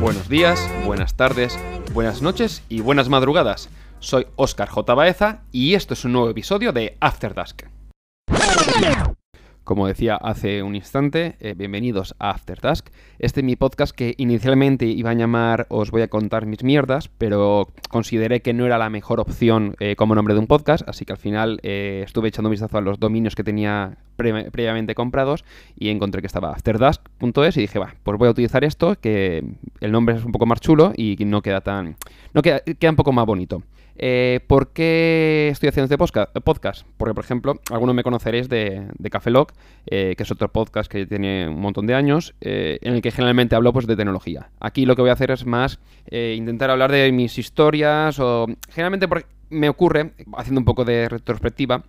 Buenos días, buenas tardes, buenas noches y buenas madrugadas. Soy Oscar J. Baeza y esto es un nuevo episodio de After Dusk. Como decía hace un instante, eh, bienvenidos a After Dusk. Este es mi podcast que inicialmente iba a llamar Os voy a contar mis mierdas, pero consideré que no era la mejor opción eh, como nombre de un podcast, así que al final eh, estuve echando un vistazo a los dominios que tenía pre- previamente comprados y encontré que estaba afterdusk.es y dije, va, pues voy a utilizar esto, que el nombre es un poco más chulo y no queda tan... no queda un poco más bonito. Eh, ¿Por qué estoy haciendo este podcast? Porque, por ejemplo, algunos me conoceréis de, de Café Lock, eh, que es otro podcast que tiene un montón de años, eh, en el que generalmente hablo pues, de tecnología. Aquí lo que voy a hacer es más eh, intentar hablar de mis historias o... Generalmente me ocurre, haciendo un poco de retrospectiva,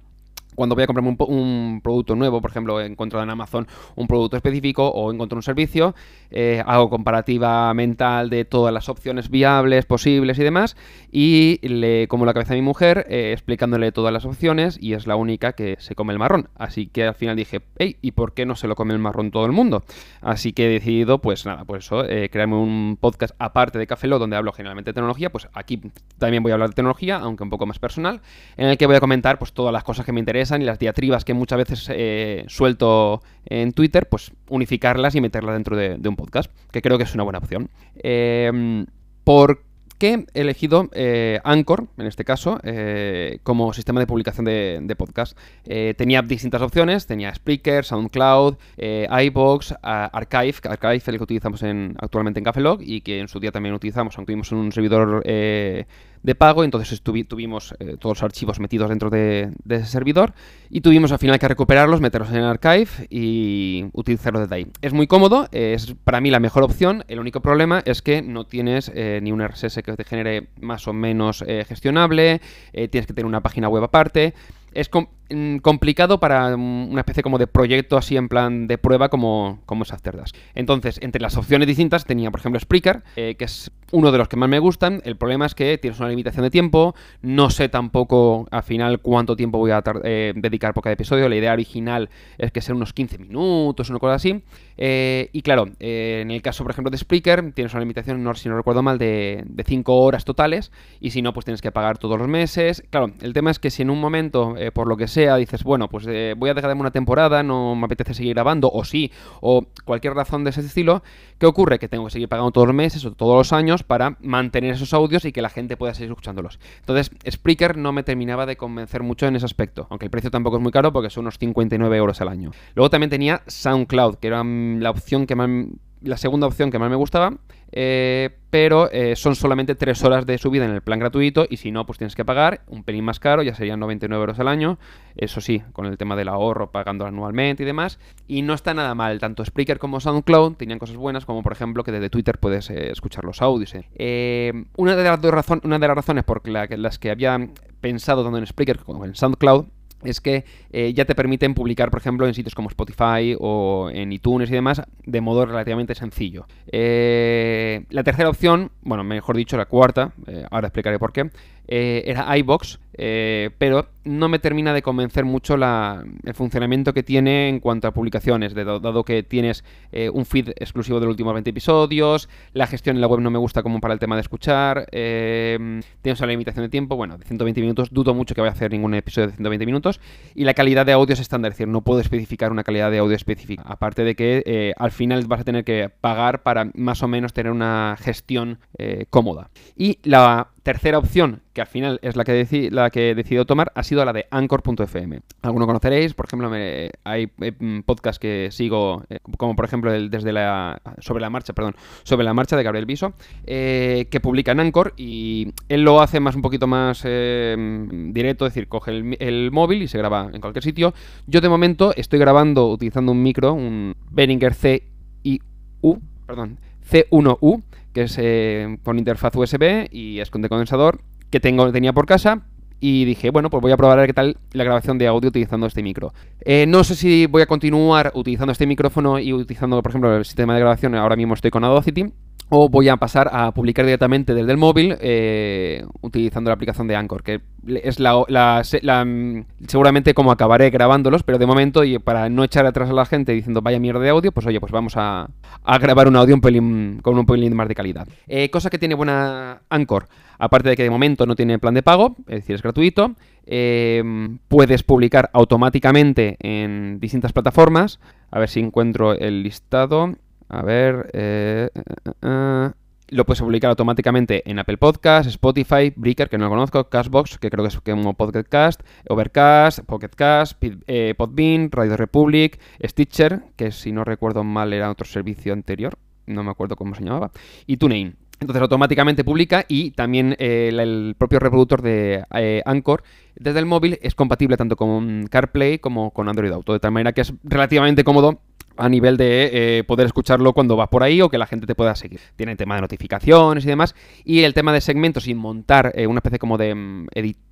cuando voy a comprarme un, producto nuevo, por ejemplo, encuentro en Amazon un producto específico o encuentro un servicio, eh, hago comparativa mental de todas las opciones viables, posibles y demás, y le como la cabeza a mi mujer eh, explicándole todas las opciones y es la única que se come el marrón. Así que al final dije, hey, ¿y por qué no se lo come el marrón todo el mundo? Así que he decidido, pues nada, pues eso, eh, crearme un podcast aparte de Café Lock, donde hablo generalmente de tecnología, pues aquí también voy a hablar de tecnología, aunque un poco más personal, en el que voy a comentar pues todas las cosas que me interesan y las diatribas que muchas veces eh, suelto en Twitter, pues unificarlas y meterlas dentro de, de un podcast, que creo que es una buena opción. Eh, ¿Por qué he elegido eh, Anchor, en este caso, eh, como sistema de publicación de, podcast? Eh, tenía distintas opciones, tenía Spreaker, SoundCloud, a- Archive, que Archive el que utilizamos en, actualmente en Cafelog y que en su día también utilizamos, aunque tuvimos un servidor de pago, entonces tuvimos todos los archivos metidos dentro de, ese servidor y tuvimos al final que recuperarlos, meterlos en Archive y utilizarlos desde ahí. Es muy cómodo, es para mí la mejor opción, el único problema es que no tienes ni un RSS que te genere más o menos eh, gestionable, eh, tienes que tener una página web aparte. Es complicado para mm, una especie como de proyecto así en plan de prueba como, como es Afterdash. Entonces, entre las opciones distintas tenía, por ejemplo, Spreaker, eh, que es uno de los que más me gustan. El problema es que tienes una limitación de tiempo. No sé tampoco al final cuánto tiempo voy a eh, dedicar por cada episodio. La idea original es que sean unos 15 minutos, una cosa así. Eh, y claro, eh, en el caso, por ejemplo, de Spreaker, tienes una limitación, no, si no recuerdo mal, de, de 5 horas totales. Y si no, pues tienes que pagar todos los meses. Claro, el tema es que si en un momento, por lo que sea, dices, bueno, pues eh, voy a dejarme una temporada, no me apetece seguir grabando, o sí, o cualquier razón de ese estilo, ¿qué ocurre? Que tengo que seguir pagando todos los meses o todos los años para mantener esos audios y que la gente pueda seguir escuchándolos. Entonces, Spreaker no me terminaba de convencer mucho en ese aspecto, aunque el precio tampoco es muy caro porque son unos 59 euros al año. Luego también tenía SoundCloud, que era mm, la opción que más la segunda opción que más me gustaba, eh, pero eh, son solamente 3 horas de subida en el plan gratuito y si no, pues tienes que pagar un pelín más caro, ya serían 99 euros al año, eso sí, con el tema del ahorro, pagando anualmente y demás, y no está nada mal, tanto Spreaker como SoundCloud tenían cosas buenas, como por ejemplo que desde Twitter puedes eh, escuchar los audios. eh. Una, de las dos razon- una de las razones por que- las que había pensado tanto en Spreaker como en SoundCloud es que eh, ya te permiten publicar, por ejemplo, en sitios como Spotify o en iTunes y demás, de modo relativamente sencillo. Eh, la tercera opción, bueno, mejor dicho, la cuarta, eh, ahora explicaré por qué, eh, era iBox, eh, pero no me termina de convencer mucho la- el funcionamiento que tiene en cuanto a publicaciones, de- dado que tienes eh, un feed exclusivo de los últimos 20 episodios, la gestión en la web no me gusta como para el tema de escuchar, eh, tienes una limitación de tiempo, bueno, de 120 minutos, dudo mucho que vaya a hacer ningún episodio de 120 minutos, y la calidad de audio es estándar, es decir, no puedo especificar una calidad de audio específica, aparte de que al final vas a tener que pagar para más o menos tener una gestión cómoda. Y la tercera opción, que al final es la que, deci- la que he decidido tomar, ha sido la de Anchor.fm. Alguno conoceréis, por ejemplo, me- hay eh, podcasts que sigo, eh, como por ejemplo el desde la sobre la marcha, perdón, sobre la marcha de Gabriel Viso, eh, que publica en Anchor y él lo hace más un poquito más directo, es decir, coge el, móvil y se graba en cualquier sitio. Yo de momento estoy grabando utilizando un micro, un Behringer CIU, perdón, C1U, que es eh, con interfaz USB y es con decondensador, que tengo, tenía por casa y dije, bueno, pues voy a probar qué tal la grabación de audio utilizando este micro. Eh, no sé si voy a continuar utilizando este micrófono y utilizando, por ejemplo, el sistema de grabación. Ahora mismo estoy con Audacity o voy a pasar a publicar directamente desde el móvil eh, utilizando la aplicación de Anchor, que es la, mm, seguramente como acabaré grabándolos, pero de momento y para no echar atrás a la gente diciendo vaya mierda de audio, pues oye, pues vamos a, grabar un audio un pelín, con un pelín más de calidad. Eh, cosa que tiene buena Anchor, aparte de que de momento no tiene plan de pago, es decir, es gratuito, eh, puedes publicar automáticamente en distintas plataformas. A ver si encuentro el listado. A ver. Eh, eh, eh, lo puedes publicar automáticamente en Apple Podcasts, Spotify, Breaker, que no lo conozco, Castbox, que creo que es como Podcast, Overcast, Pocketcast, Podbean, Radio Republic, Stitcher, que si no recuerdo mal era otro servicio anterior, no me acuerdo cómo se llamaba, y TuneIn. Entonces automáticamente publica y también el, propio reproductor de Anchor desde el móvil es compatible tanto con CarPlay como con Android Auto, de tal manera que es relativamente cómodo a nivel de eh, poder escucharlo cuando vas por ahí o que la gente te pueda seguir. Tiene el tema de notificaciones y demás. Y el tema de segmentos y montar eh, una especie como de mm,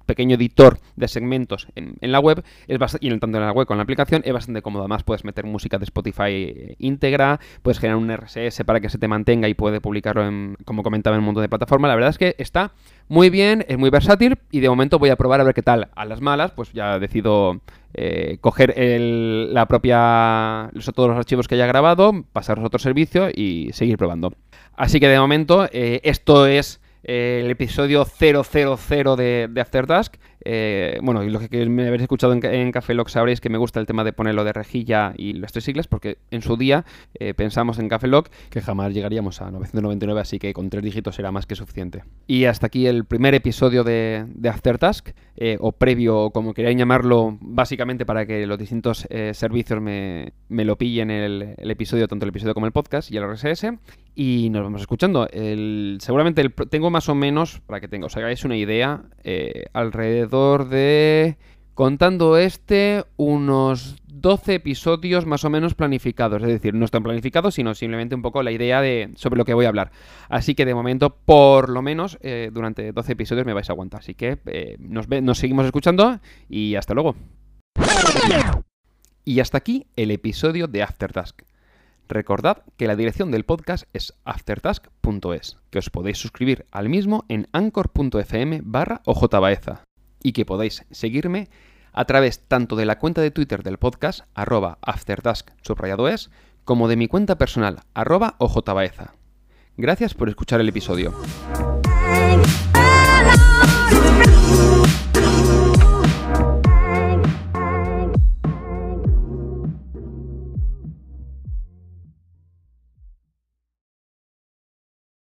pequeño editor de segmentos en, la web es y tanto en la web con la aplicación es bastante cómodo. Además puedes meter música de Spotify eh, íntegra, puedes generar un RSS para que se te mantenga y puede publicarlo en, como comentaba, en un montón de plataformas. La verdad es que está muy bien, es muy versátil y de momento voy a probar a ver qué tal. A las malas, pues ya decido eh, coger la propia, todos los archivos que haya grabado, pasarlos a otro servicio y seguir probando. Así que de momento eh, esto es el episodio 000 de, de After Dusk. Eh, bueno, y lo que me habéis escuchado en, Lock sabréis que me gusta el tema de ponerlo de rejilla y las tres siglas, porque en su día eh, pensamos en Café Lock que jamás llegaríamos a 999, así que con tres dígitos era más que suficiente. Y hasta aquí el primer episodio de, de After Task, eh, o previo, como queráis llamarlo, básicamente para que los distintos servicios me, lo pillen el, el, episodio, tanto el episodio como el podcast y el RSS. Y nos vamos escuchando. El, seguramente tengo más o menos, para que tenga, os hagáis una idea, alrededor de, contando este, unos 12 episodios más o menos planificados. Es decir, no están planificados, sino simplemente un poco la idea de sobre lo que voy a hablar. Así que de momento, por lo menos, eh, durante 12 episodios me vais a aguantar. Así que eh, nos, seguimos escuchando y hasta luego. Y hasta aquí el episodio de After Task. Recordad que la dirección del podcast es aftertask.es, que os podéis suscribir al mismo en anchor.fm barra ojbaeza y que podáis seguirme a través tanto de la cuenta de Twitter del podcast, arroba aftertask subrayado es, como de mi cuenta personal, arroba ojbaeza. Gracias por escuchar el episodio.